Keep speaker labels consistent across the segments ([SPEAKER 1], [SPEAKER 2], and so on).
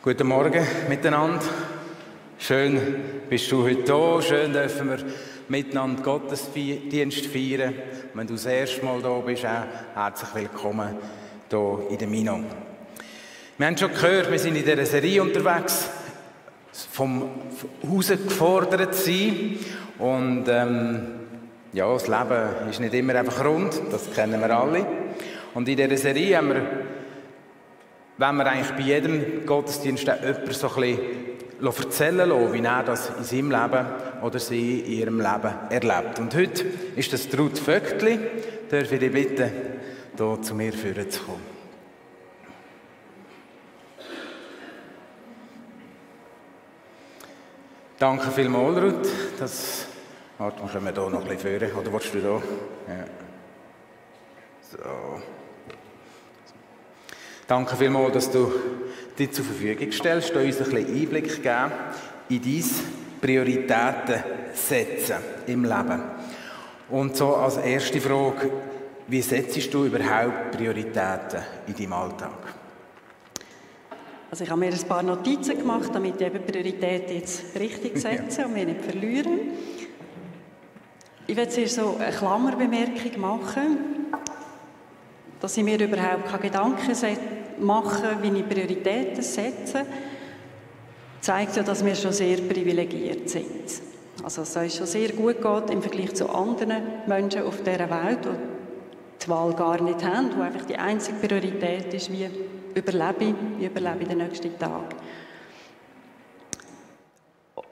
[SPEAKER 1] Guten Morgen miteinander. Schön bist du heute da. Schön dürfen wir miteinander Gottesdienst feiern. Wenn du das erste Mal da bist, auch herzlich willkommen hier in der Mino. Wir haben schon gehört, wir sind in dieser Serie unterwegs, vom Hause gefordert zu sein. Und ähm, ja, das Leben ist nicht immer einfach rund, das kennen wir alle. Und in dieser Serie haben wir wenn wir eigentlich bei jedem Gottesdienst jemanden so ein erzählen lassen, wie er das in seinem Leben oder sie in ihrem Leben erlebt. Und heute ist das Ruth Vögtli. Darf ich dich bitten, hier zu mir führen zu kommen? Danke vielmals, Ruth. Das, warte, wir können hier noch ein bisschen führen. Oder willst du da? Ja. So. Danke vielmals, dass du dich zur Verfügung stellst, da uns ein bisschen Einblick geben in dein Prioritäten setzen im Leben. Und so als erste Frage, wie setzt du überhaupt Prioritäten in deinem Alltag?
[SPEAKER 2] Also ich habe mir ein paar Notizen gemacht, damit ich eben Prioritäten jetzt richtig setze und mich nicht verlieren. Ich werde zuerst so eine Klammerbemerkung machen, dass ich mir überhaupt keine Gedanken mache, wie ich Prioritäten setze, zeigt ja, dass wir schon sehr privilegiert sind. Also es uns schon sehr gut geht im Vergleich zu anderen Menschen auf dieser Welt, die die Wahl gar nicht haben, wo einfach die einzige Priorität ist, wie überlebe ich, wie überlebe ich den nächsten Tag.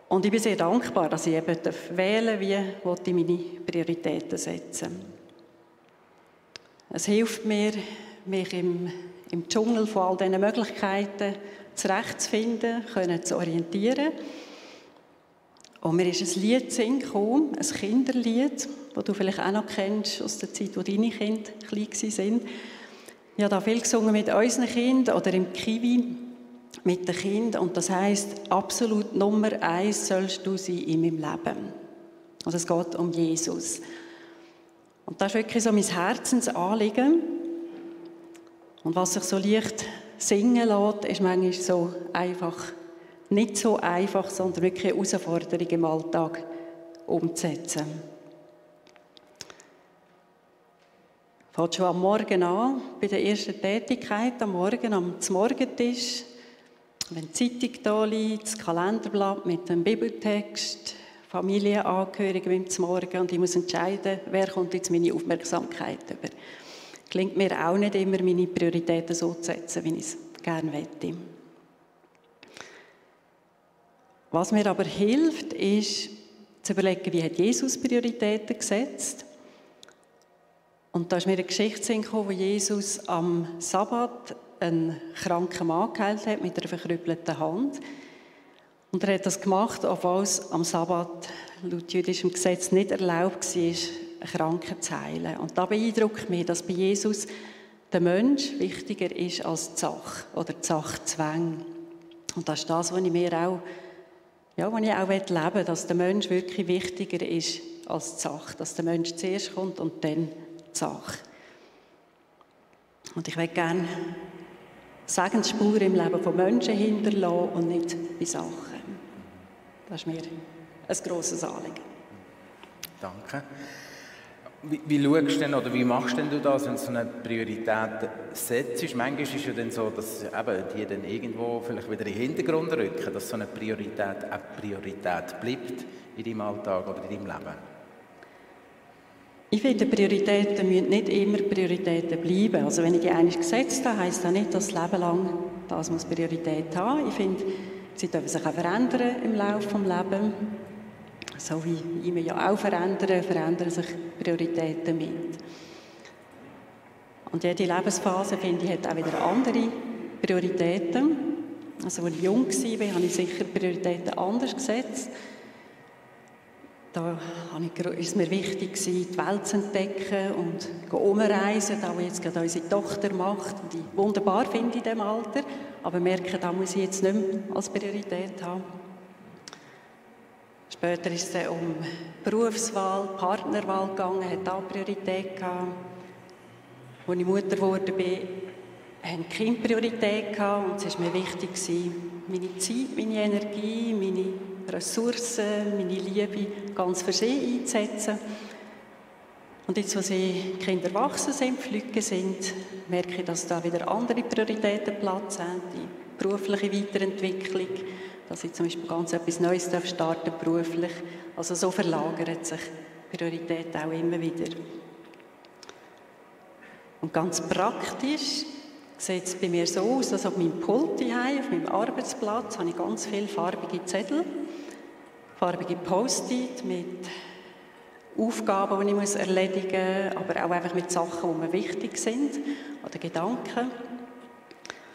[SPEAKER 2] Und ich bin sehr dankbar, dass ich eben wählen darf, wie ich meine Prioritäten setzen Es hilft mir, mich im, im Dschungel von all diesen Möglichkeiten zurechtzufinden, können zu orientieren. Und mir ist ein Lied gekommen, ein Kinderlied, das du vielleicht auch noch kennst aus der Zeit, wo deine Kinder klein waren. Ich habe da viel gesungen mit unseren Kindern oder im Kiwi mit den Kindern. Und das heißt absolut Nummer eins sollst du sein in meinem Leben. Also es geht um Jesus. Und das ist wirklich so mein Herzensanliegen. Und was sich so leicht singen lässt, ist manchmal so einfach, nicht so einfach, sondern wirklich eine Herausforderung im Alltag umzusetzen. Fängt schon am Morgen an, bei der ersten Tätigkeit, am Morgen, am Morgentisch. Wenn die Zeitung da liegt, das Kalenderblatt mit dem Bibeltext, Familienangehörige beim Morgen und ich muss entscheiden, wer kommt jetzt meine Aufmerksamkeit über gelingt mir auch nicht immer, meine Prioritäten so zu setzen, wie ich es gerne möchte. Was mir aber hilft, ist zu überlegen, wie hat Jesus Prioritäten gesetzt. Und da ist mir eine Geschichte gekommen, wo Jesus am Sabbat einen kranken Mann geheilt hat mit einer verkrüppelten Hand. Und er hat das gemacht, obwohl es am Sabbat laut jüdischem Gesetz nicht erlaubt war, Kranken zu heilen. Und da beeindruckt mich, dass bei Jesus der Mensch wichtiger ist als die Sache oder die Sachzwänge. Und das ist das, was ich mir auch, ja, was ich auch leben will, dass der Mensch wirklich wichtiger ist als die Sache. Dass der Mensch zuerst kommt und dann die Sache. Und ich will gerne Segensspuren im Leben von Menschen hinterlassen und nicht bei Sachen. Das ist mir ein grosses Anliegen.
[SPEAKER 1] Danke. Wie, wie schaust denn oder wie machst denn du das, wenn du so eine Priorität setzt? Manchmal ist es ja dann so, dass eben die dann irgendwo vielleicht wieder in den Hintergrund rücken, dass so eine Priorität eine Priorität bleibt in deinem Alltag oder in deinem Leben.
[SPEAKER 2] Ich finde, Prioritäten müssen nicht immer Prioritäten bleiben. Also wenn ich die einmal gesetzt habe, heisst das nicht, dass das Leben lang das muss Priorität haben. Ich finde, sie dürfen sich auch verändern im Laufe des Lebens so wie immer ja auch verändern, verändern sich Prioritäten mit. Und jede Lebensphase, finde ich, hat auch wieder andere Prioritäten. Also, als ich jung war, habe ich sicher Prioritäten anders gesetzt. Da ist es mir wichtig, die Welt zu entdecken und umreisen, da jetzt gerade unsere Tochter macht, die ich wunderbar finde in diesem Alter, aber merke, da muss ich jetzt nicht mehr als Priorität haben. Später ist es um Berufswahl, Partnerwahl gegangen, hat auch Priorität gehabt. Als ich Mutter wurde, bin, haben Kind Priorität gehabt und es war mir wichtig, meine Zeit, meine Energie, meine Ressourcen, meine Liebe ganz für sie einzusetzen. Und jetzt, wo sie Kinder erwachsen sind, Flüge sind, merke ich, dass da wieder andere Prioritäten Platz haben. Die berufliche Weiterentwicklung, dass ich zum Beispiel ganz etwas Neues starten darf, beruflich. Also so verlagert sich Priorität auch immer wieder. Und ganz praktisch sieht es bei mir so aus, dass auf meinem Pult hier, auf meinem Arbeitsplatz, habe ich ganz viele farbige Zettel, farbige Post-it mit Aufgaben, die ich muss erledigen muss, aber auch einfach mit Sachen, die mir wichtig sind oder Gedanken.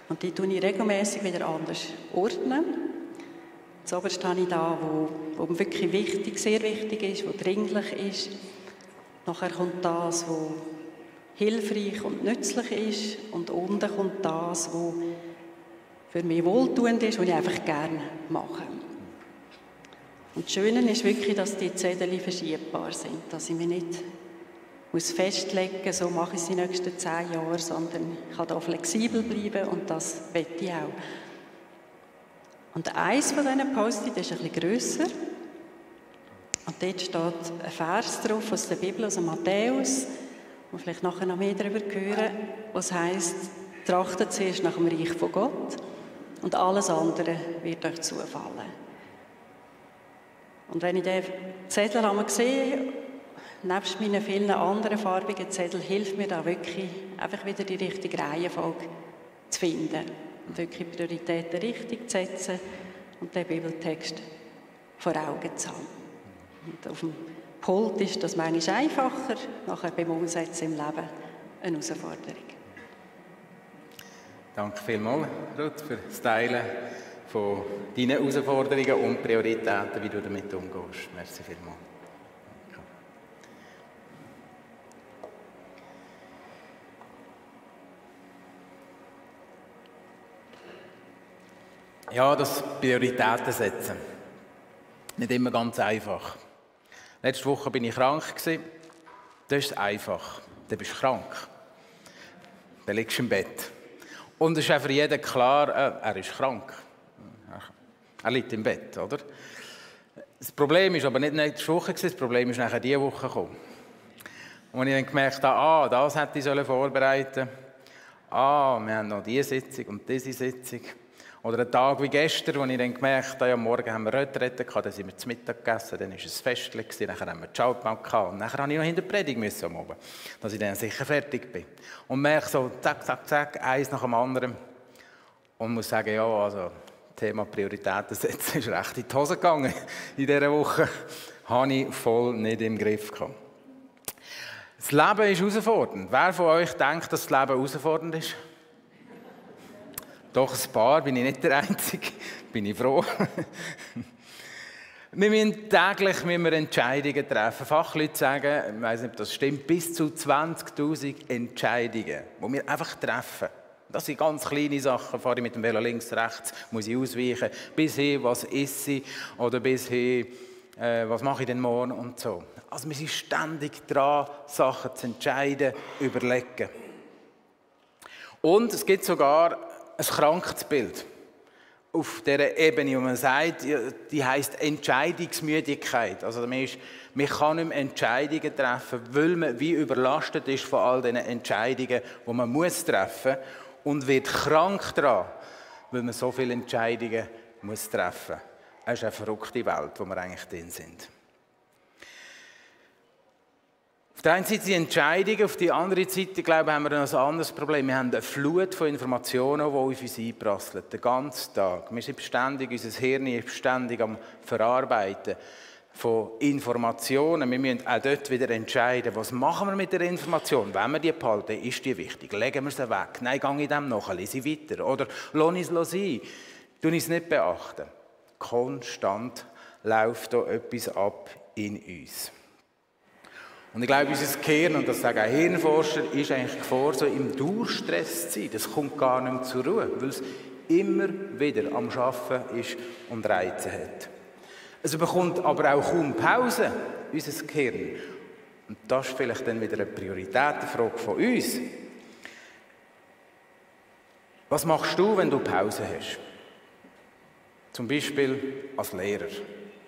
[SPEAKER 2] Und die tue ich regelmäßig wieder anders ordnen. Zuoberst habe ich da, wo, wo wirklich wichtig, sehr wichtig ist, wo dringlich ist. Nachher kommt das, wo hilfreich und nützlich ist. Und unten kommt das, was für mich wohltuend ist, was ich einfach gerne mache. Und das Schöne ist wirklich, dass die Zettel verschiebbar sind, dass ich mich nicht muss festlegen so mache ich es die nächsten zehn Jahre, sondern ich kann da flexibel bleiben und das wette ich auch. Und eins von diesen Post-it ist ein bisschen grösser. Und dort steht ein Vers drauf aus der Bibel, aus Matthäus, wo vielleicht nachher noch mehr darüber hören, was heißt, trachtet zuerst nach dem Reich von Gott und alles andere wird euch zufallen. Und wenn ich den Zettel einmal sehe, nebst meinen vielen anderen farbigen Zetteln, hilft mir da wirklich, einfach wieder die richtige Reihenfolge zu finden und wirklich Prioritäten richtig zu setzen und den Bibeltext vor Augen zu haben. Und auf dem Pult ist das manchmal einfacher, nachher beim Umsetzen im Leben eine Herausforderung.
[SPEAKER 1] Danke vielmals, Ruth, für das Teilen von deinen Herausforderungen und Prioritäten, wie du damit umgehst. Merci vielmals. Ja, das Prioritäten setzen. Nicht immer ganz einfach. Letzte Woche bin ich krank. Das ist einfach. Du bist krank. Dann liegst du im Bett. Und es ist auch für jeden klar, äh, er ist krank. Er liegt im Bett, oder? Das Problem ist aber nicht nächste Woche, das Problem ist nachher diese Woche gekommen. Und ich dann gemerkt habe, ah, das hätte ich vorbereiten sollen. Ah, wir haben noch diese Sitzung und diese Sitzung. Oder ein Tag wie gestern, wo ich dann gemerkt habe, ja, morgen haben wir Retrette gehabt, dann sind wir zu Mittag gegessen, dann war es Festlich, dann haben wir die Schaltbank gehabt und dann musste ich noch hinter der Predigt müssen am Abend, dass ich dann sicher fertig bin. Und merke so, zack, zack, zack, eins nach dem anderen und muss sagen, ja, also, Thema Prioritäten setzen ist recht in die Hose gegangen in dieser Woche. Habe ich voll nicht im Griff gehabt. Das Leben ist herausfordernd. Wer von euch denkt, dass das Leben herausfordernd ist? Doch ein paar, bin ich nicht der Einzige, bin ich froh. wir müssen täglich müssen wir Entscheidungen treffen. Fachleute sagen, ich weiß nicht, ob das stimmt, bis zu 20.000 Entscheidungen, die wir einfach treffen. Das sind ganz kleine Sachen. Fahre ich mit dem Velo links, rechts, muss ich ausweichen, bis hin, was esse ich, oder bis hin, äh, was mache ich denn morgen und so. Also wir sind ständig dran, Sachen zu entscheiden, überlegen. Und es gibt sogar ein Krankheitsbild auf dieser Ebene, wo man sagt, die heißt Entscheidungsmüdigkeit. Also man, ist, man kann nicht mehr Entscheidungen treffen, weil man wie überlastet ist von all diesen Entscheidungen, die man muss treffen und wird krank daran, weil man so viele Entscheidungen muss treffen muss. Es ist eine verrückte Welt, wo wir eigentlich drin sind. Auf der einen Seite die Entscheidung, auf der anderen Seite, glaube haben wir ein anderes Problem. Wir haben eine Flut von Informationen, die auf uns einprasseln, den ganzen Tag. Wir sind ständig, unser Hirn ist ständig am Verarbeiten von Informationen. Wir müssen auch dort wieder entscheiden, was machen wir mit der Information. Wenn wir die behalten, ist die wichtig. Legen wir sie weg. Nein, gehe ich dem nach, lese ich weiter. Oder lasse ich es sein. Tun ich es nicht beachten. Konstant läuft da etwas ab in uns. Und ich glaube, unser Gehirn, und das sagen auch Hirnforscher, ist eigentlich vor, so im Durchstress zu sein. Das kommt gar nicht mehr zur Ruhe, weil es immer wieder am Arbeiten ist und Reize hat. Es bekommt aber auch kaum Pause, unser Gehirn. Und das ist vielleicht dann wieder eine Prioritätenfrage von uns. Was machst du, wenn du Pause hast? Zum Beispiel als Lehrer.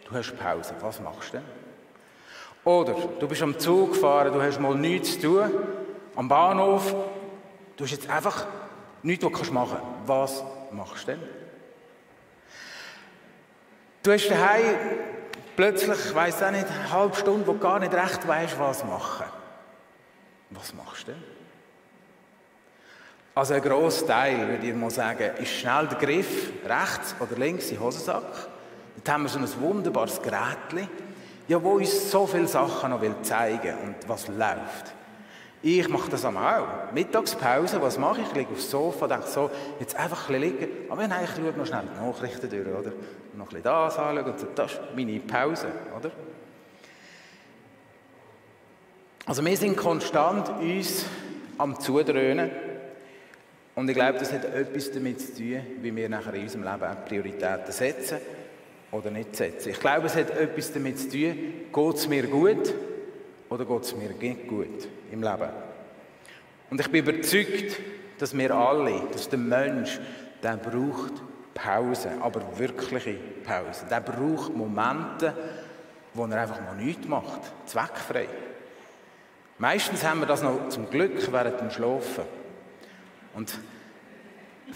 [SPEAKER 1] Du hast Pause, was machst du denn? Oder du bist am Zug gefahren, du hast mal nichts zu tun, am Bahnhof, du hast jetzt einfach nichts, was du machen kannst. Was machst du denn? Du hast daheim plötzlich, ich weiss auch nicht, eine halbe Stunde, wo du gar nicht recht weißt, was machen. Was machst du denn? Also ein grosser Teil, würde ich mal sagen, ist schnell der Griff rechts oder links in den Hosensack. Dort haben wir so ein wunderbares Gerät, ja, wo uns so viele Sachen noch zeigen will und was läuft. Ich mache das auch. Mittagspause, was mache ich? Ich liege aufs Sofa, denke so, jetzt einfach ein bisschen liegen. Aber nein, ich schaue noch schnell die Nachrichten durch, oder? Und noch ein bisschen das anschauen und so. Das ist meine Pause, oder? Also wir sind konstant uns am Zudröhnen. Und ich glaube, das hat etwas damit zu tun, wie wir nachher in unserem Leben auch Prioritäten setzen oder nicht setzen. Ich glaube, es hat etwas damit zu tun, geht es mir gut oder geht es mir nicht gut im Leben? Und ich bin überzeugt, dass wir alle, dass der Mensch, der braucht Pause, aber wirkliche Pause. Der braucht Momente, wo er einfach mal nichts macht, zweckfrei. Meistens haben wir das noch zum Glück während dem Schlafen. Und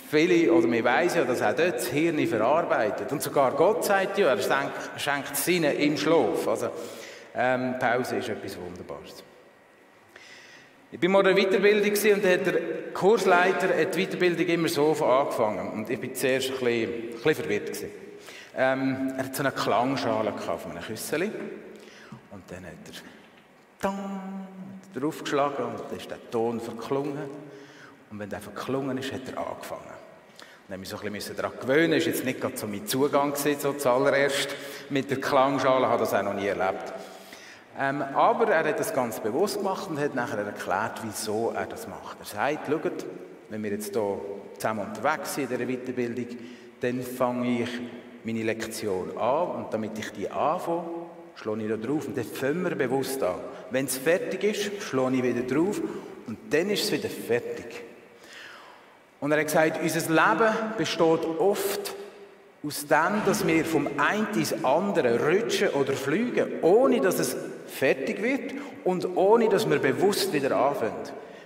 [SPEAKER 1] viele, oder wir wissen ja, dass auch dort das Hirn verarbeitet. Und sogar Gott sagt ja, er schenkt Sinne im Schlaf. Also, ähm, Pause ist etwas Wunderbares. Ich war mal in der Weiterbildung und hat der Kursleiter die Weiterbildung immer so angefangen. Und ich war zuerst ein bisschen, ein bisschen verwirrt. Ähm, er hat so eine Klangschale von einem Küssel. Und dann hat er Tang, draufgeschlagen und dann ist der Ton verklungen. Und wenn der verklungen ist, hat er angefangen. Dann musste ich mich so ein daran gewöhnen. Das war jetzt nicht gerade so mein Zugang, so zuallererst mit der Klangschale. Ich habe das auch noch nie erlebt. Ähm, aber er hat das ganz bewusst gemacht und hat nachher erklärt, wieso er das macht. Er sagt, schaut, wenn wir jetzt hier zusammen unterwegs sind in dieser Weiterbildung, dann fange ich meine Lektion an und damit ich die anfange, schlage ich da drauf und dann fangen wir bewusst an. Wenn es fertig ist, schlage ich wieder drauf und dann ist es wieder fertig. Und er hat gesagt, unser Leben besteht oft aus dem, dass wir vom einen ins andere rutschen oder fliegen, ohne dass es fertig wird und ohne dass wir bewusst wieder anfangen.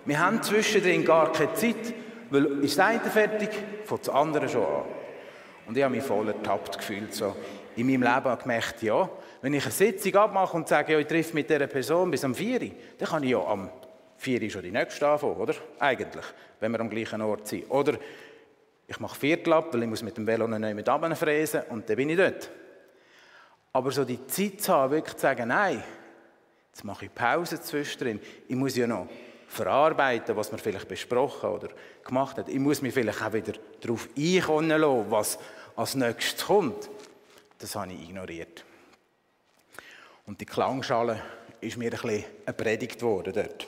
[SPEAKER 1] Wir haben zwischendrin gar keine Zeit, weil ist das eine fertig, fängt das andere schon an. Und ich habe mich voll ertappt gefühlt. So. In meinem Leben habe ich gemerkt, ja, wenn ich eine Sitzung abmache und sage, ja, ich treffe mit dieser Person bis am 4 Uhr, dann kann ich ja am 4 Uhr schon die nächste anfangen, oder? Eigentlich, wenn wir am gleichen Ort sind. Oder ich mache Viertel ab, weil ich muss mit dem Velo nicht mit fräsen und dann bin ich dort. Aber so die Zeit zu haben, wirklich zu sagen, nein, jetzt mache ich Pause zwischendrin. Ich muss ja noch verarbeiten, was man vielleicht besprochen oder gemacht hat. Ich muss mich vielleicht auch wieder darauf einkommen lassen, was als nächstes kommt. Das habe ich ignoriert. Und die Klangschale ist mir ein bisschen predigt worden dort.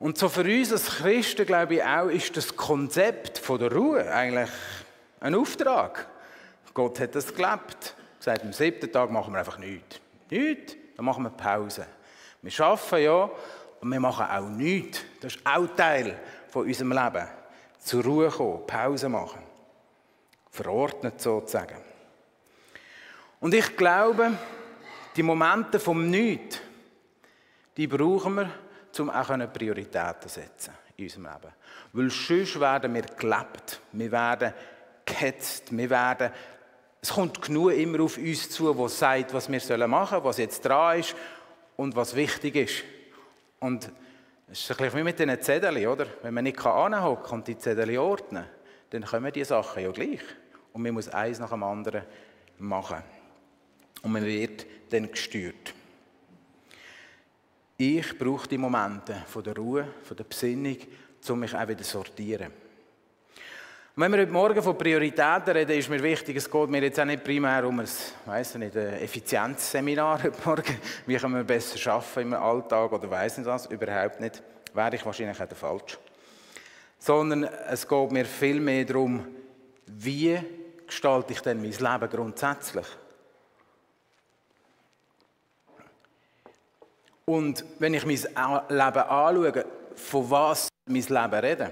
[SPEAKER 1] Und so für uns als Christen, glaube ich auch, ist das Konzept von der Ruhe eigentlich ein Auftrag. Gott hat das gelebt. Seit dem siebten Tag machen wir einfach nichts. Nichts, dann machen wir Pause. Wir arbeiten ja und wir machen auch nichts. Das ist auch Teil von unserem Leben. Zur Ruhe kommen, Pause machen. Verordnet sozusagen. Und ich glaube, die Momente vom Nichts, die brauchen wir, um auch Prioritäten setzen in unserem Leben. Weil sonst werden wir gelebt, wir werden gehetzt, wir werden, es kommt genug immer auf uns zu, was sagt, was wir machen sollen, was jetzt dran ist und was wichtig ist. Und es ist ein bisschen wie mit diesen Zetteln, oder? Wenn man nicht anhocken kann und die Zettel ordnen, dann kommen die Sachen ja gleich. Und man muss eins nach dem anderen machen. Und man wird dann gesteuert. Ich brauche die Momente von der Ruhe, von der Besinnung, um mich auch wieder zu sortieren. Und wenn wir heute Morgen von Prioritäten reden, ist mir wichtig, es geht mir jetzt auch nicht primär um ein, ein Effizienzseminar heute Morgen. Wie können wir besser arbeiten im Alltag oder weiss nicht was? Überhaupt nicht. Wäre ich wahrscheinlich auch der falsch. Sondern es geht mir viel mehr darum, wie gestalte ich denn mein Leben grundsätzlich? Und wenn ich mein Leben anschaue, von was mein Leben rede.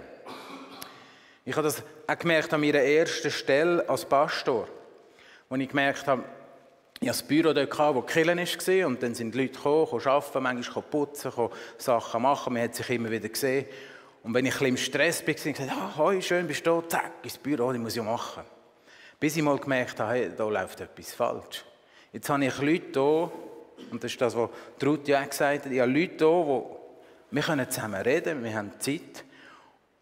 [SPEAKER 1] Ich habe das auch gemerkt an meiner ersten Stelle als Pastor, wo ich gemerkt habe, ich hatte ein Büro dort, wo die Kirche war, und dann sind die Leute gekommen, arbeiten, manchmal putzen, Sachen machen, man hat sich immer wieder gesehen. Und wenn ich ein bisschen im Stress war, habe ich gesagt, ah, hoi, schön bist du da, zack, ins Büro, das muss ich machen. Bis ich mal gemerkt habe, hey, da läuft etwas falsch. Jetzt habe ich Leute hier, und das ist das, was Ruth ja auch gesagt hat, ich habe Leute hier, wo wir können zusammen reden, wir haben Zeit.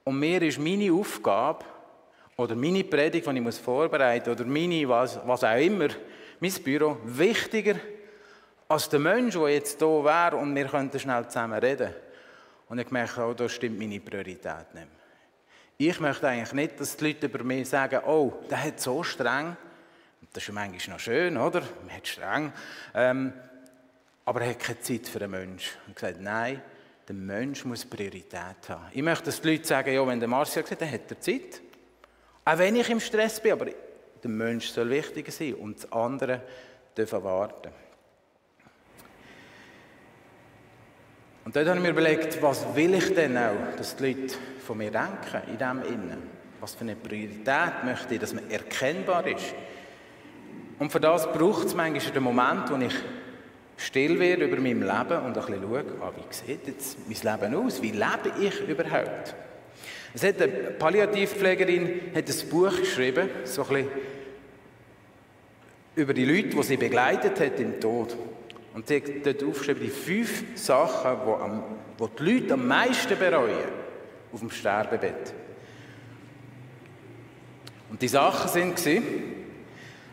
[SPEAKER 1] Und mir ist meine Aufgabe, oder meine Predigt, die ich vorbereiten muss, oder meine, was, was auch immer, mein Büro, wichtiger als der Mensch, der jetzt hier wäre und wir könnten schnell zusammen reden. Und ich merke, oh, da stimmt meine Priorität nicht mehr. Ich möchte eigentlich nicht, dass die Leute über mich sagen, oh, der hat so streng. Das ist manchmal noch schön, oder? Man hat streng. Ähm, aber er hat keine Zeit für den Menschen. Und gesagt, nein, der Mensch muss Priorität haben. Ich möchte, dass die Leute sagen, ja, wenn der Marcia gesagt dann hat er Zeit. Auch wenn ich im Stress bin, aber der Mensch soll wichtiger sein und das andere dürfen warten. Und dort habe ich mir überlegt, was will ich denn auch, dass die Leute von mir denken, in dem Innen. Was für eine Priorität möchte ich, dass man erkennbar ist. Und für das braucht es manchmal den Moment, wo ich still werde über mein Leben und ein bisschen schaue, ah, wie sieht jetzt mein Leben aus? Wie lebe ich überhaupt? Es hat eine Palliativpflegerin hat ein Buch geschrieben, so ein bisschen über die Leute, die sie begleitet hat im Tod. Und sie hat dort aufgeschrieben, die fünf Sachen, die, am, die die Leute am meisten bereuen auf dem Sterbebett. Und die Sachen sind,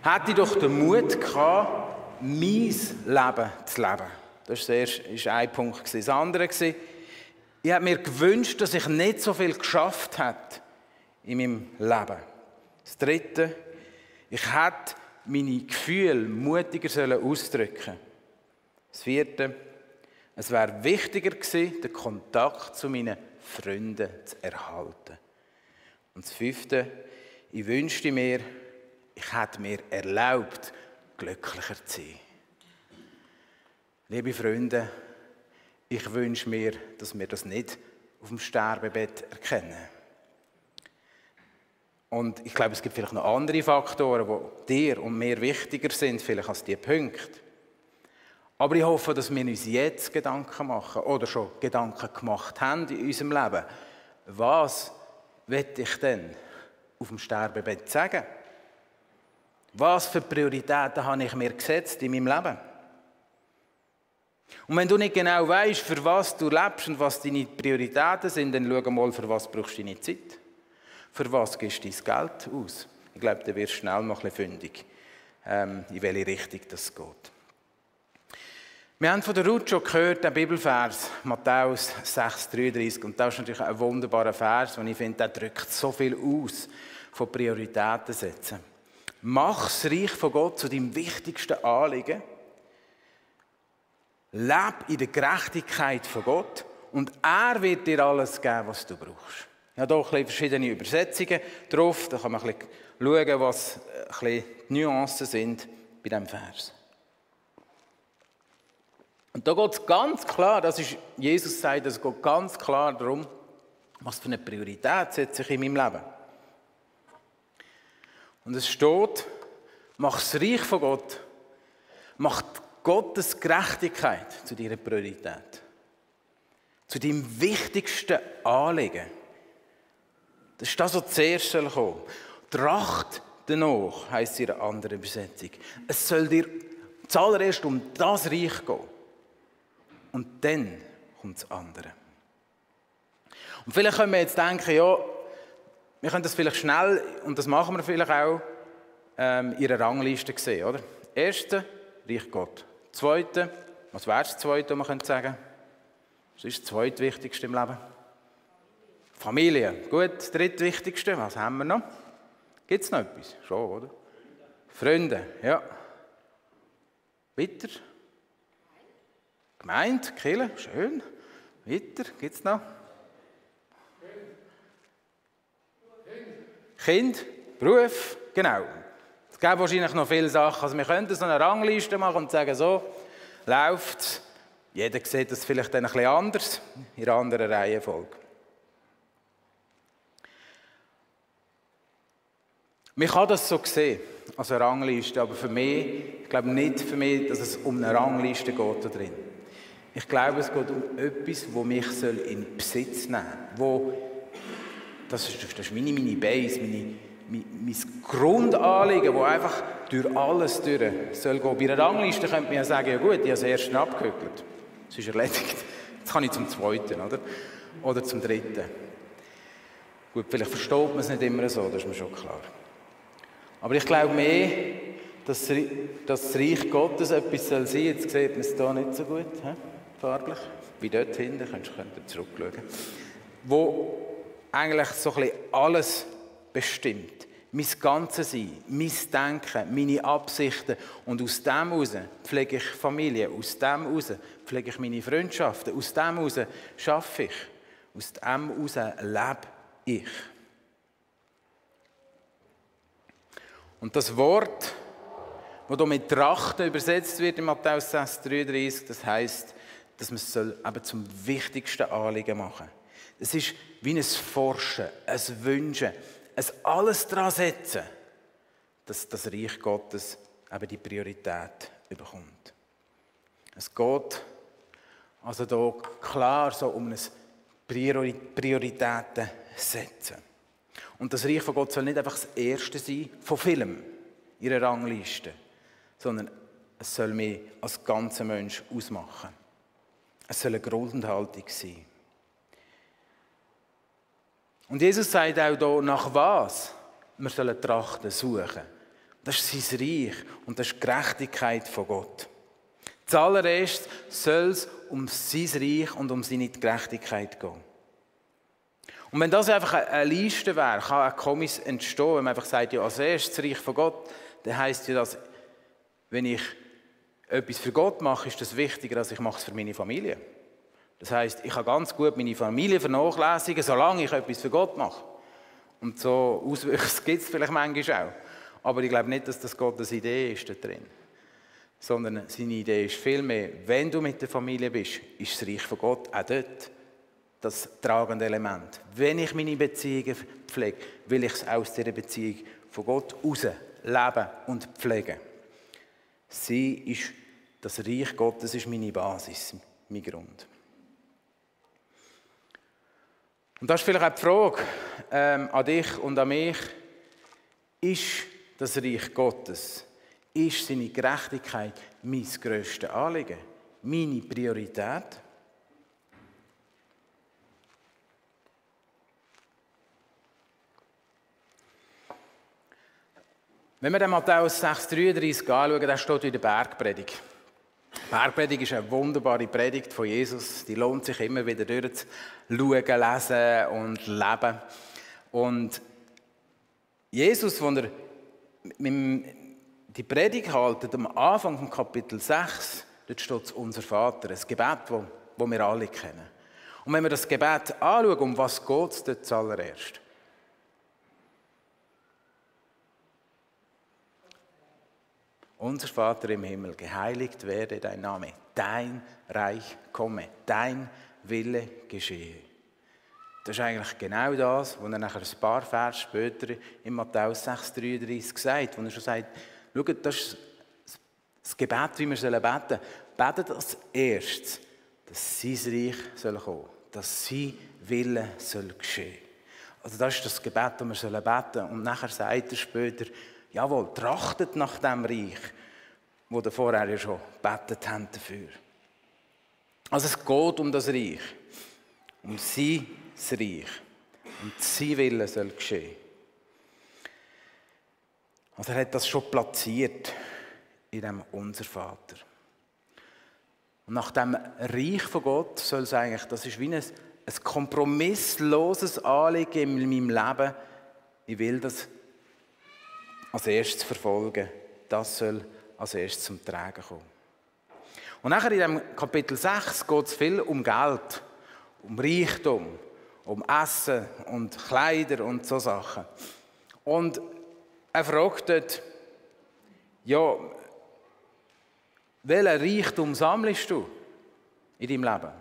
[SPEAKER 1] hätte ich doch den Mut gehabt, mein Leben zu leben. Das war erste, ein Punkt. Das andere war, ich habe mir gewünscht, dass ich nicht so viel geschafft hätte in meinem Leben. Das dritte, ich hätte meine Gefühle mutiger ausdrücken sollen. Das vierte, es wäre wichtiger gewesen, den Kontakt zu meinen Freunden zu erhalten. Und das fünfte, ich wünschte mir, ich hätte mir erlaubt, glücklicher zu sein. Liebe Freunde, ich wünsche mir, dass wir das nicht auf dem Sterbebett erkennen. Und ich glaube, es gibt vielleicht noch andere Faktoren, die dir und mir wichtiger sind, vielleicht als diese Punkte. Aber ich hoffe, dass wir uns jetzt Gedanken machen oder schon Gedanken gemacht haben in unserem Leben. Was will ich denn auf dem Sterbebett sagen? Was für Prioritäten habe ich mir gesetzt in meinem Leben? Und wenn du nicht genau weißt, für was du lebst und was deine Prioritäten sind, dann schau mal, für was brauchst du deine Zeit? Für was gibst du dein Geld aus? Ich glaube, dann wirst du schnell noch ein fündig, ähm, in welche Richtung das geht. Wir haben von der Ruth schon gehört, den Bibelvers, Matthäus 6,33. Und das ist natürlich ein wunderbarer Vers, und ich finde, der drückt so viel aus von Prioritäten setzen. Mach das Reich von Gott zu deinem wichtigsten Anliegen. Leb in der Gerechtigkeit von Gott und er wird dir alles geben, was du brauchst. Ich habe hier verschiedene Übersetzungen drauf, da kann man ein schauen, was bisschen die Nuancen sind bei diesem Vers. Und da geht es ganz klar, das ist, Jesus sagt, es geht ganz klar darum, was für eine Priorität setze ich in meinem Leben. Und es steht, mach das Reich von Gott, mach Gottes Gerechtigkeit zu deiner Priorität, zu deinem wichtigsten Anliegen. Das ist das, was zuerst kommen. Tracht danach, heisst in einer anderen Übersetzung. Es soll dir zuallererst um das Reich gehen. Und dann kommt das andere. Und vielleicht können wir jetzt denken, ja, wir können das vielleicht schnell, und das machen wir vielleicht auch, ähm, in einer Rangliste sehen, oder? Erste, Reich Gott. Zweite, was wäre das Zweite, man sagen könnte? Was ist das Zweitwichtigste im Leben? Familie. Gut, das Drittwichtigste, was haben wir noch? Gibt es noch etwas? Schon, oder? Freunde, ja. Weiter? Gemeinde, Kirche, schön. Weiter, gibt es noch? Kind, Beruf, genau. Gibt wahrscheinlich noch viele Sachen. Also wir könnten so eine Rangliste machen und sagen, so läuft Jeder sieht das vielleicht dann ein bisschen anders, in einer anderen Reihenfolge. Man kann das so sehen, als eine Rangliste, aber für mich, ich glaube nicht für mich, dass es um eine Rangliste geht da drin. Ich glaube, es geht um etwas, wo mich in Besitz nehmen soll. Wo, das, ist, das ist meine, meine Base, meine, mein, Grundanliegen, das einfach durch alles durch soll gehen. Bei einer Rangliste könnte man ja sagen, ja gut, ich habe das erste abgehökelt. Das ist erledigt. Jetzt kann ich zum zweiten, oder? Oder zum dritten. Gut, vielleicht versteht man es nicht immer so, das ist mir schon klar. Aber ich glaube mehr, dass das Reich Gottes etwas soll sein. Jetzt sieht man es hier nicht so gut, he? farblich. Wie dort hinten, könnt ihr zurückschauen. Wo eigentlich so ein bisschen alles bestimmt. Mein ganzes Sein, mein Denken, meine Absichten. Und aus dem heraus pflege ich Familie. Aus dem heraus pflege ich meine Freundschaften. Aus dem heraus schaffe ich. Aus dem heraus lebe ich. Und das Wort, das hier mit Trachten übersetzt wird in Matthäus 6, 33, das heisst, dass man es eben zum wichtigsten Anliegen machen soll. Es ist wie ein Forschen, ein Wünschen, ein alles daran setzen, dass das Reich Gottes eben die Priorität bekommt. Es geht also hier klar so um ein Prioritäten setzen. Und das Reich von Gott soll nicht einfach das Erste sein von Filmen, ihrer Rangliste, sondern es soll mehr als ganzer Mensch ausmachen. Es soll eine Grundhaltung sein. Und Jesus sagt auch hier, nach was wir sollen trachten, suchen. Das ist sein Reich und das ist die Gerechtigkeit von Gott. Zuallererst soll es um sein Reich und um seine Gerechtigkeit gehen. Und wenn das einfach eine Liste wäre, kann ein Kommis entstehen, wenn man einfach sagt, ja, als erstes das Reich von Gott, dann heisst ja das, wenn ich etwas für Gott mache, ist das wichtiger, als ich mache es für meine Familie. Das heisst, ich kann ganz gut meine Familie vernachlässigen, solange ich etwas für Gott mache. Und so Auswüchse gibt es vielleicht manchmal auch. Aber ich glaube nicht, dass das Gottes Idee ist da drin. Sondern seine Idee ist vielmehr, wenn du mit der Familie bist, ist das Reich von Gott auch dort das tragende Element. Wenn ich meine Beziehungen pflege, will ich es aus dieser Beziehung von Gott raus leben und pflegen. Sie ist, das Reich Gottes ist meine Basis, mein Grund. Und das ist vielleicht auch die Frage ähm, an dich und an mich. Ist das Reich Gottes, ist seine Gerechtigkeit mein grösstes Anliegen, meine Priorität? Wenn wir den Matthäus 6,33 anschauen, da steht in der Bergpredigt. Die Bergpredigt ist eine wunderbare Predigt von Jesus. Die lohnt sich immer wieder durchzuschauen, lesen und leben. Und Jesus, wenn er die Predigt haltet, am Anfang von Kapitel 6, dort steht unser Vater, ein Gebet, das wir alle kennen. Und wenn wir das Gebet anschauen, um was geht es dort zuallererst? Unser Vater im Himmel, geheiligt werde dein Name, dein Reich komme, dein Wille geschehe. Das ist eigentlich genau das, was er nachher ein paar Vers später in Matthäus 6,33 sagt, wo er schon sagt, schaut, das ist das Gebet, wie wir beten sollen. Betet als erstes, dass sein Reich soll kommen, dass sein Wille soll geschehen. Also das ist das Gebet, das wir beten sollen. Und nachher sagt er später, Jawohl, trachtet nach dem Reich, wo ihr vorher ja schon betet habt dafür. Also es geht um das Reich, um sein Reich. Und sein Wille soll geschehen. Also er hat das schon platziert in dem Unser Vater. Und nach dem Reich von Gott soll es eigentlich, das ist wie ein, ein kompromissloses Anliegen in meinem Leben. Ich will das als erstes verfolgen. Das soll als erstes zum Tragen kommen. Und nachher in dem Kapitel 6 geht es viel um Geld, um Reichtum, um Essen und Kleider und so Sachen. Und er fragt dort, ja, welchen Reichtum sammelst du in deinem Leben?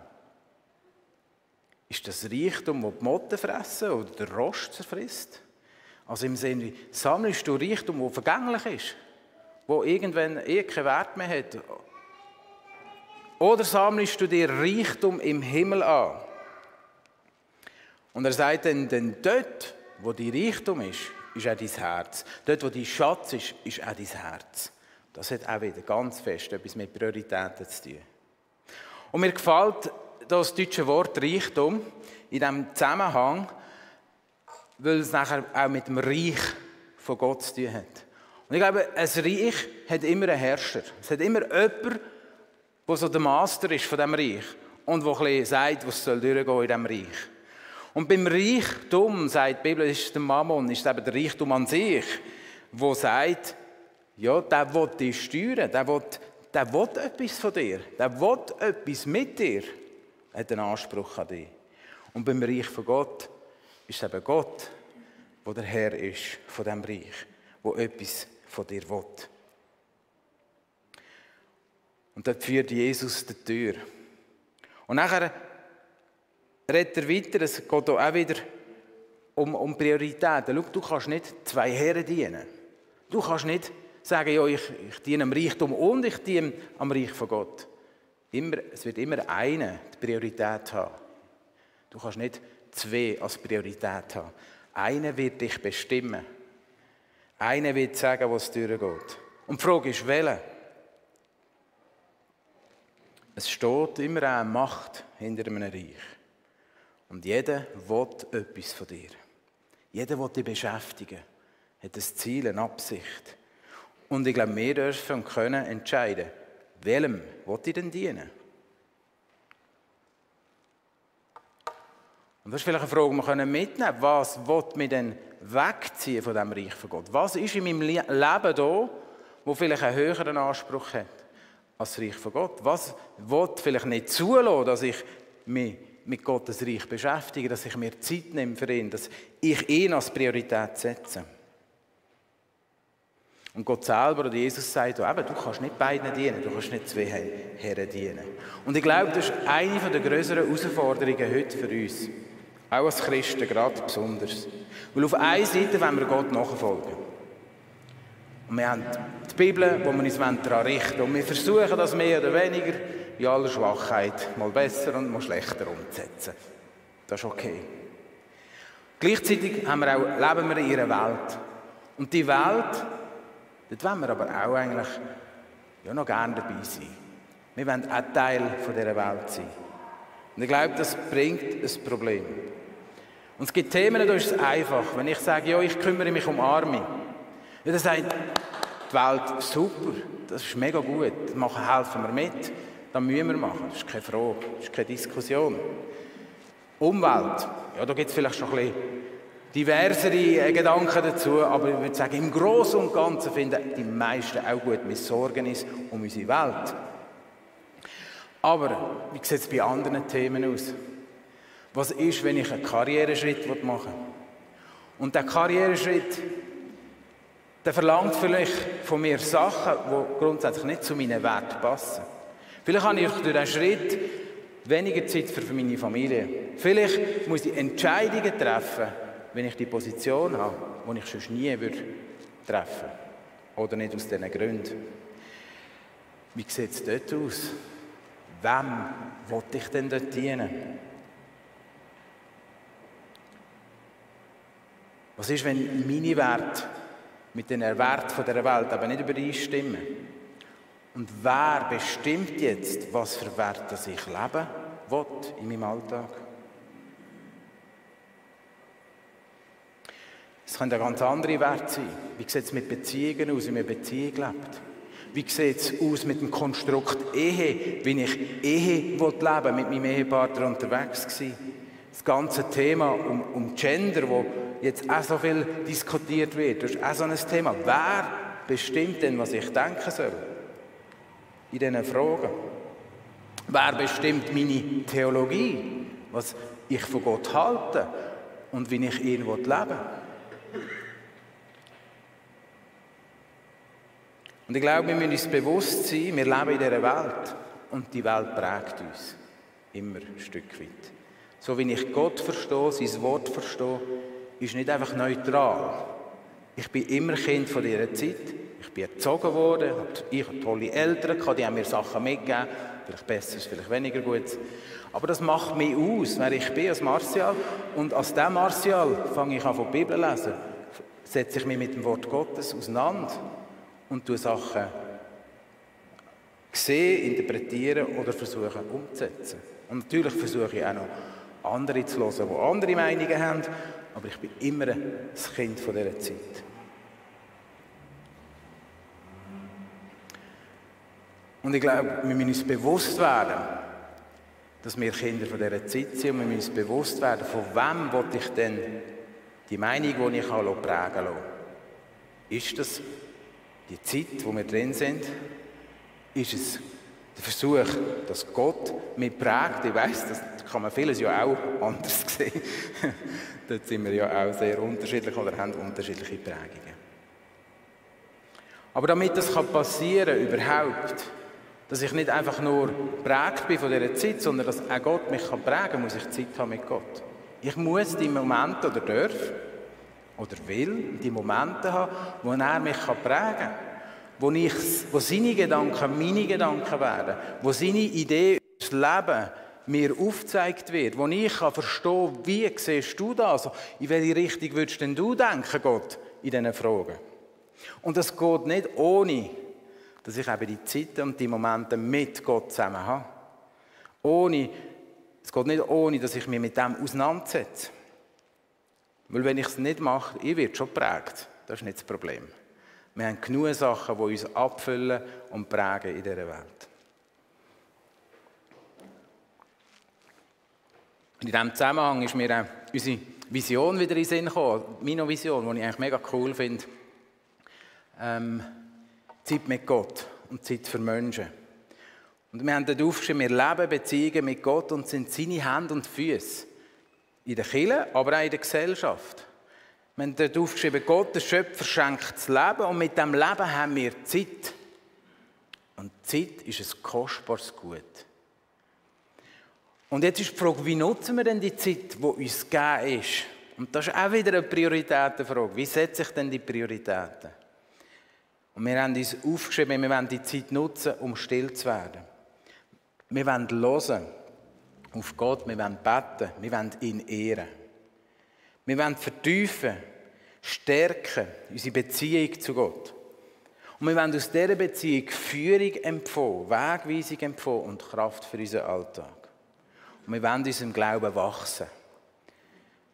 [SPEAKER 1] Ist das Reichtum, das die Motten fressen oder der Rost zerfrisst? Also im Sinne, sammelst du Reichtum, wo vergänglich ist, wo irgendwann eh keinen Wert mehr hat. Oder sammelst du dir Reichtum im Himmel an? Und er sagt dann, denn dort, wo die Reichtum ist, ist auch dein Herz. Dort, wo dein Schatz ist, ist auch dein Herz. Das hat auch wieder ganz fest etwas mit Prioritäten zu tun. Und mir gefällt das deutsche Wort Reichtum in diesem Zusammenhang, weil es nachher auch mit dem Reich von Gott zu tun hat. Und ich glaube, ein Reich hat immer einen Herrscher. Es hat immer jemanden, der so der Master ist von diesem Reich und der ein sagt, was soll durchgehen in diesem Reich. Und beim Reichtum, sagt die Bibel, ist der Mammon, ist eben der Reichtum an sich, wo sagt, ja, der will dich steuern, der will, der will etwas von dir, der will etwas mit dir, hat einen Anspruch an dich. Und beim Reich von Gott ist eben Gott, wo der Herr ist von dem Reich, wo etwas von dir will. Und dort führt Jesus die Tür. Und nachher redet er weiter, es geht hier auch wieder um, um Prioritäten. Schau, du kannst nicht zwei Herren dienen. Du kannst nicht sagen, ja, ich, ich diene am Reichtum und ich diene am Reich von Gott. Immer, es wird immer eine die Priorität haben. Du kannst nicht zwei als Priorität haben. Einer wird dich bestimmen. Einer wird sagen, was durchgeht. Und die Frage ist, welcher? Es steht immer eine Macht hinter einem Reich. Und jeder will etwas von dir. Jeder will dich beschäftigen, hat ein Ziel, eine Absicht. Und ich glaube, wir dürfen und können entscheiden, welchem will ich denn dienen? Und das ist vielleicht eine Frage, die wir mitnehmen können. Was will mich denn wegziehen von dem Reich von Gott? Was ist in meinem Leben da, wo vielleicht einen höheren Anspruch hat als das Reich von Gott? Was will vielleicht nicht zulassen, dass ich mich mit Gottes Reich beschäftige, dass ich mir Zeit nehme für ihn, dass ich ihn als Priorität setze? Und Gott selber oder Jesus sagt, oh, eben, du kannst nicht beiden dienen, du kannst nicht zwei Herren dienen. Und ich glaube, das ist eine der größeren Herausforderungen heute für uns. Auch als Christen gerade besonders. Weil auf einer Seite wollen wir Gott nachfolgen. Und wir haben die Bibel, wo wir uns daran richten Und wir versuchen das mehr oder weniger in aller Schwachheit mal besser und mal schlechter umzusetzen. Das ist okay. Gleichzeitig haben wir auch, leben wir in ihrer Welt. Und die Welt, dort wollen wir aber auch eigentlich ja, noch gerne dabei sein. Wir wollen auch Teil von dieser Welt sein. Und ich glaube, das bringt ein Problem. Und es gibt Themen, da ist es einfach. Wenn ich sage, ja, ich kümmere mich um Arme, ja, dann sagt die Welt, super, das ist mega gut, machen, helfen wir mit, das müssen wir machen, das ist keine Frage, das ist keine Diskussion. Umwelt, ja, da gibt es vielleicht schon ein bisschen diversere Gedanken dazu, aber ich würde sagen, im Großen und Ganzen finden die meisten auch gut, wir sorgen uns um unsere Welt. Aber wie sieht es bei anderen Themen aus? Was ist, wenn ich einen Karriereschritt machen will? Und der Karriereschritt, der verlangt vielleicht von mir Sachen, die grundsätzlich nicht zu meinen Werten passen. Vielleicht habe ich durch diesen Schritt weniger Zeit für meine Familie. Vielleicht muss ich Entscheidungen treffen, wenn ich die Position habe, die ich sonst nie würde treffen Oder nicht aus diesen Gründen. Wie sieht es dort aus? Wem wollte ich denn dort dienen? Was ist, wenn meine Werte mit den Werten dieser Welt aber nicht übereinstimmen? Und wer bestimmt jetzt, was für Werte ich leben will in meinem Alltag? Es können ja ganz andere Werte sein. Wie sieht es mit Beziehungen aus, wie man Beziehung lebt? Wie sieht es aus mit dem Konstrukt Ehe, wie ich Ehe leben will, mit meinem Ehepartner unterwegs war? Das ganze Thema um, um Gender, wo jetzt auch so viel diskutiert wird, das ist auch so ein Thema. Wer bestimmt denn, was ich denken soll? In diesen Fragen. Wer bestimmt meine Theologie, was ich von Gott halte und wie ich ihn leben will? Und ich glaube, wir müssen uns bewusst sein, wir leben in dieser Welt und die Welt prägt uns. Immer ein Stück weit. So wie ich Gott verstehe, sein Wort verstehe, ist nicht einfach neutral. Ich bin immer Kind von dieser Zeit. Ich bin erzogen worden, ich habe tolle Eltern, die haben mir Sachen mitgegeben, vielleicht Besseres, vielleicht weniger Gutes. Aber das macht mich aus, wer ich bin als Martial. Und als der Martial fange ich an, von der Bibel zu lesen. Setze ich mich mit dem Wort Gottes auseinander und tue Sachen sehen, interpretieren oder versuchen umzusetzen. Und natürlich versuche ich auch noch andere zu hören, die andere Meinungen haben, aber ich bin immer das Kind von dieser Zeit. Und ich glaube, wir müssen uns bewusst werden, dass wir Kinder von dieser Zeit sind und wir müssen uns bewusst werden, von wem will ich denn die Meinung, die ich prägen lassen Ist das die Zeit, wo wir drin sind? Ist es der Versuch, dass Gott mich prägt? Ich weiss, kann man vieles ja auch anders sehen. Dort sind wir ja auch sehr unterschiedlich oder haben unterschiedliche Prägungen. Aber damit das passieren kann, überhaupt, dass ich nicht einfach nur prägt bin von dieser Zeit, sondern dass auch Gott mich prägen kann, muss ich Zeit haben mit Gott. Ich muss die Momente oder darf oder will die Momente haben, wo er mich prägen kann. Wo, ich, wo seine Gedanken meine Gedanken werden. Wo seine Idee über das Leben mir aufgezeigt wird. Wo ich kann verstehen wie siehst du das? In welche Richtung würdest denn du denken, Gott, in diesen Fragen? Und das geht nicht ohne dass ich eben die Zeiten und die Momente mit Gott zusammen habe. Ohne, es geht nicht ohne, dass ich mich mit dem auseinandersetze. Weil wenn ich es nicht mache, ich werde schon geprägt. Das ist nicht das Problem. Wir haben genug Sachen, die uns abfüllen und prägen in dieser Welt. In diesem Zusammenhang ist mir auch unsere Vision wieder in den Sinn gekommen. Meine Vision, die ich eigentlich mega cool finde. Ähm, Zeit mit Gott und Zeit für Menschen. Und wir haben dort aufgeschrieben, wir leben Beziehungen mit Gott und sind seine Hände und Füße. In der Kirche, aber auch in der Gesellschaft. Wir haben dort aufgeschrieben, Gott, der Schöpfer, schenkt das Leben und mit dem Leben haben wir Zeit. Und Zeit ist ein kostbares Gut. Und jetzt ist die Frage, wie nutzen wir denn die Zeit, die uns gegeben ist? Und das ist auch wieder eine Prioritätenfrage. Wie setze ich denn die Prioritäten? Und wir haben uns aufgeschrieben, wir wollen die Zeit nutzen, um still zu werden. Wir wollen hören auf Gott, wir wollen beten, wir wollen ihn ehren. Wir wollen vertiefen, stärken unsere Beziehung zu Gott. Und wir wollen aus dieser Beziehung Führung empfangen, Wegweisung empfangen und Kraft für unseren Alltag. Und wir wollen unserem Glauben wachsen.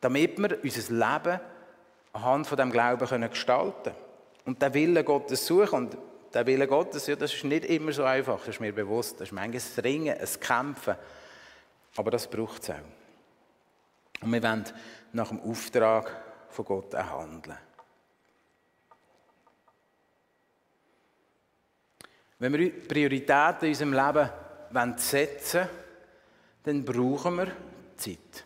[SPEAKER 1] Damit wir unser Leben anhand von dem Glauben gestalten können. Und der Wille Gottes suchen. Und der Wille Gottes, ja, das ist nicht immer so einfach, das ist mir bewusst. Das ist manchmal ein Ringen, ein Kämpfen. Aber das braucht es auch. Und wir wollen nach dem Auftrag von Gott auch handeln. Wenn wir Prioritäten in unserem Leben setzen wollen, dann brauchen wir Zeit.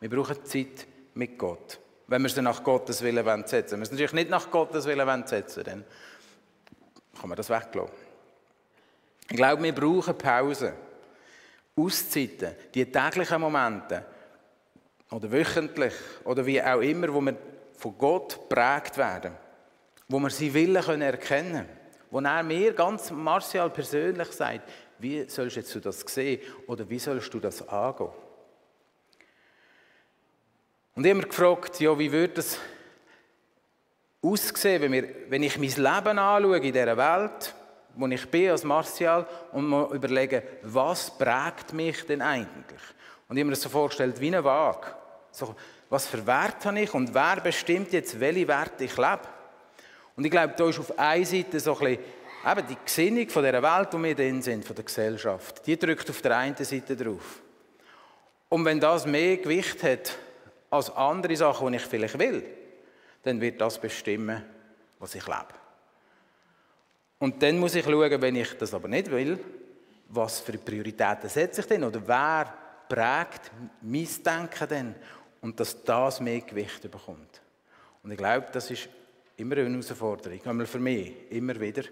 [SPEAKER 1] Wir brauchen Zeit mit Gott. Wenn wir sie nach Gottes Willen setzen. Wenn wir sie natürlich nicht nach Gottes Willen setzen dann kann man das weglassen. Ich glaube, wir brauchen Pausen, Auszeiten, die täglichen Momente. Oder wöchentlich. Oder wie auch immer, wo wir von Gott geprägt werden, wo wir seinen Willen erkennen. Können, wo er mir ganz martial persönlich sagt, wie sollst du das sehen oder wie sollst du das angehen? Und mich gefragt, ja, wie würde es aussehen, wenn, wir, wenn ich mein Leben anschaue in dieser Welt, wo ich bin als Martial, und mir überlege, was prägt mich denn eigentlich? Und ich habe mir das so vorgestellt wie eine Waage. So, was für Wert habe ich und wer bestimmt jetzt, welche Werte ich lebe? Und ich glaube, da ist auf einer Seite so ein bisschen eben die Gesinnung von dieser Welt, wo wir drin sind, von der Gesellschaft. Die drückt auf der einen Seite drauf. Und wenn das mehr Gewicht hat als andere Sachen, die ich vielleicht will, dann wird das bestimmen, was ich lebe. Und dann muss ich schauen, wenn ich das aber nicht will, was für Prioritäten setze ich denn oder wer prägt mein Denken denn und dass das mehr Gewicht bekommt. Und ich glaube, das ist immer eine Herausforderung, einmal für mich, immer wieder,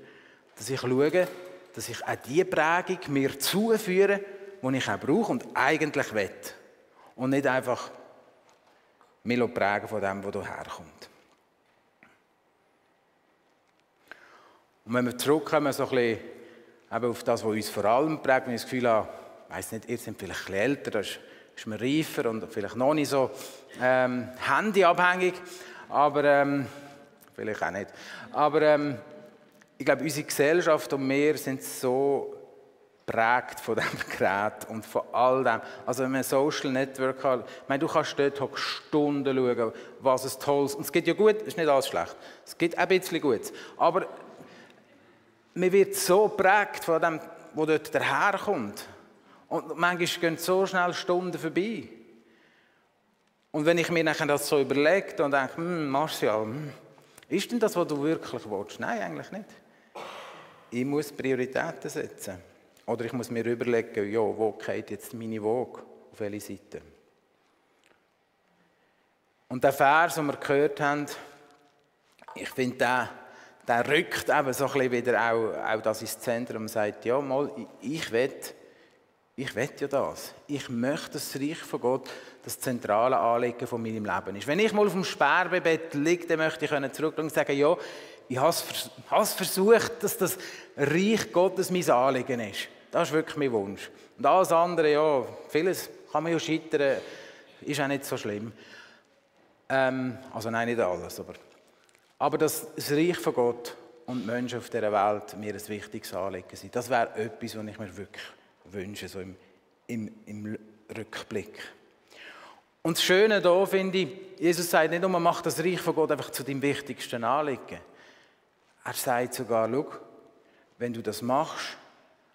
[SPEAKER 1] dass ich schaue, dass ich auch die Prägung mir zuführe, die ich auch brauche und eigentlich will. Und nicht einfach mich prägen von dem, was hierher kommt. Und wenn wir zurückkommen, so ein bisschen auf das, was uns vor allem prägt, wenn ich das Gefühl habe, ich weiss nicht, ihr seid vielleicht ein älter, das ist, ist man reifer und vielleicht noch nicht so ähm, handyabhängig, aber ähm, vielleicht auch nicht. Aber ähm, ich glaube, unsere Gesellschaft und wir sind so prägt von diesem Gerät und von all dem. Also wenn man Social Network hat, ich meine, du kannst dort Stunden schauen, was es tolles und es geht ja gut, es ist nicht alles schlecht. Es gibt ein bisschen Gutes. Aber man wird so prägt von dem, wo dort daherkommt. Und manchmal gehen so schnell Stunden vorbei. Und wenn ich mir das so überlege und denke, hm, Marcial, hm, ist denn das, was du wirklich willst? Nein, eigentlich nicht. Ich muss Prioritäten setzen. Oder ich muss mir überlegen, ja, wo geht jetzt meine Woge? Auf welche Seite? Und der Vers, den wir gehört haben, ich finde, der, der rückt eben so ein bisschen wieder auch, auch das ins Zentrum und sagt, ja, mal, ich will, ich will ja das. Ich möchte das Reich von Gott das zentrale Anliegen von meinem Leben ist. Wenn ich mal auf dem Sterbebett liege, dann möchte ich zurückschauen und sagen, ja, ich habe es versucht, dass das Reich Gottes mein Anliegen ist. Das ist wirklich mein Wunsch. Und alles andere, ja, vieles kann man ja scheitern, ist auch nicht so schlimm. Ähm, also nein, nicht alles, aber, aber dass das Reich von Gott und die Menschen auf dieser Welt mir ein wichtiges Anliegen sind, das wäre etwas, was ich mir wirklich wünsche, so im, im, im Rückblick. Und das Schöne hier finde ich, Jesus sagt nicht nur, man macht das Reich von Gott einfach zu deinem wichtigsten Anliegen. Er sagt sogar, schau, wenn du das machst,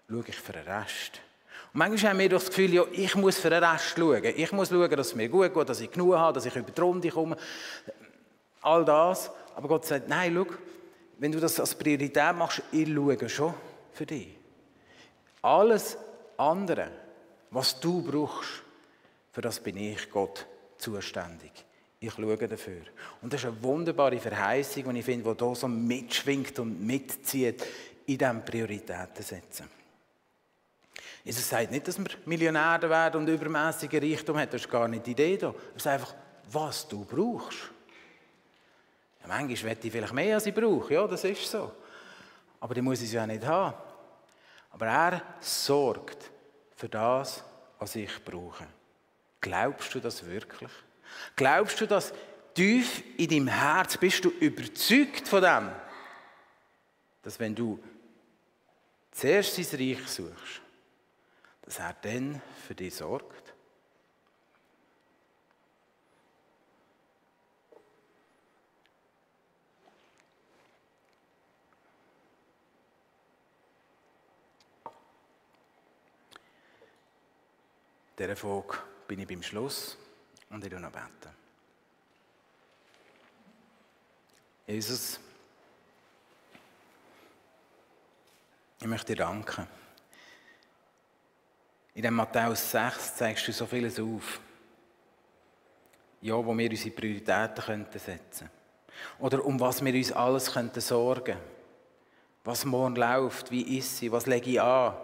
[SPEAKER 1] schaue ich für den Rest. Und manchmal haben wir das Gefühl, ja, ich muss für den Rest schauen. Ich muss schauen, dass es mir gut geht, dass ich genug habe, dass ich über die Runde komme. All das. Aber Gott sagt, nein, schau, wenn du das als Priorität machst, ich schaue schon für dich. Alles andere, was du brauchst, für das bin ich Gott zuständig. Ich schaue dafür. Und das ist eine wunderbare Verheißung, die ich finde, die hier so mitschwingt und mitzieht in diesem Prioritäten setzen. Jesus sagt nicht, dass wir Millionäre werden und übermäßige Reichtum haben. Das ist gar nicht die Idee da. Er sagt einfach, was du brauchst. Ja, manchmal wette ich vielleicht mehr, als ich brauche. Ja, das ist so. Aber die muss ich ja nicht haben. Aber er sorgt für das, was ich brauche. Glaubst du das wirklich? Glaubst du das tief in deinem Herz? Bist du überzeugt von dem? Dass wenn du zuerst sein Reich suchst, dass er dann für dich sorgt? dieser Folge bin ich beim Schluss und ich noch beten. Jesus, ich möchte dir danken. In dem Matthäus 6 zeigst du so vieles auf. Ja, wo wir unsere Prioritäten könnten setzen Oder um was wir uns alles könnten sorgen Was morgen läuft, wie ist sie, was lege ich an?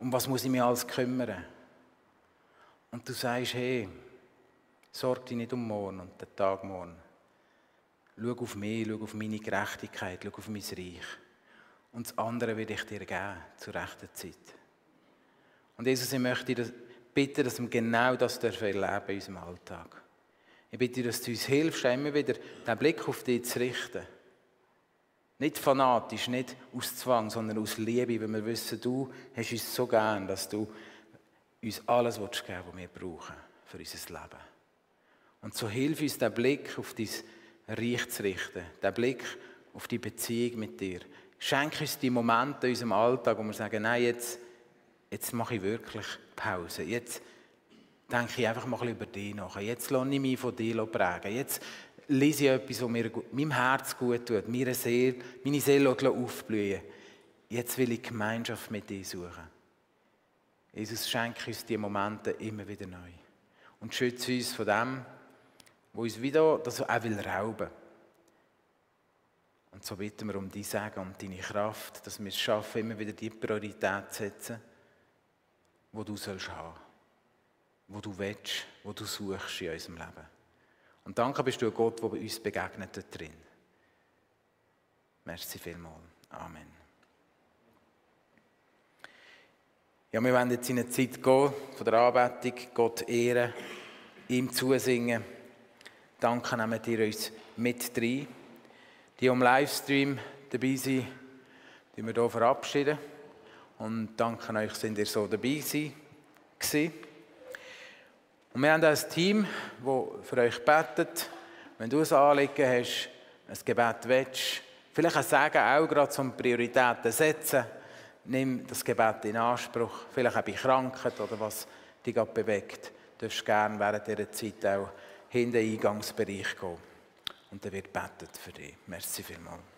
[SPEAKER 1] Um was muss ich mich alles kümmern? Und du sagst, hey, sorg dich nicht um morgen und den Tag morgen. Schau auf mich, schau auf meine Gerechtigkeit, schau auf mein Reich. Und das andere will ich dir geben, zur rechten Zeit. Und Jesus, ich möchte dir bitten, dass wir genau das erleben in unserem Alltag. Ich bitte dir, dass du uns hilfst, immer wieder den Blick auf dich zu richten. Nicht fanatisch, nicht aus Zwang, sondern aus Liebe, weil wir wissen, du hast uns so gern, dass du uns alles geben willst, was wir brauchen für unser Leben. Und so hilf uns, den Blick auf dein Reich zu richten, den Blick auf die Beziehung mit dir. Schenk uns die Momente in unserem Alltag, wo wir sagen, nein, jetzt, jetzt mache ich wirklich Pause. Jetzt denke ich einfach mal über dich nach. Jetzt lasse ich mich von dir prägen. Jetzt lese ich etwas, was mir meinem Herz gut tut, meine Seele, meine Seele aufblühen. Jetzt will ich Gemeinschaft mit dir suchen. Jesus, schenke uns diese Momente immer wieder neu. Und schütze uns von dem, wo uns wieder das auch will rauben Und so bitten wir um dein Segen und deine Kraft, dass wir es schaffen, immer wieder die Priorität zu setzen, wo du sollst haben, wo du willst, wo du suchst in unserem Leben. Und danke bist du ein Gott, der bei uns begegnet drin. Merci vielmals. Amen. Ja, wir werden jetzt in eine Zeit gehen von der Anbetung, Gott ehren, ihm zusingen. Danke, nehmen ihr uns mit rein. Die am Livestream dabei sind, die wir hier verabschieden. Und danke euch, sind ihr so dabei gewesen. Und wir haben ein Team, das für euch betet. Wenn du ein Anliegen hast, ein Gebet willst, vielleicht ein Sagen auch gerade zum Prioritäten setzen, nimm das Gebet in Anspruch. Vielleicht auch bei Krankheit oder was dich gerade bewegt. Du darfst gerne während dieser Zeit auch in den Eingangsbereich gehen. Und dann wird betet für dich. Merci vielmals.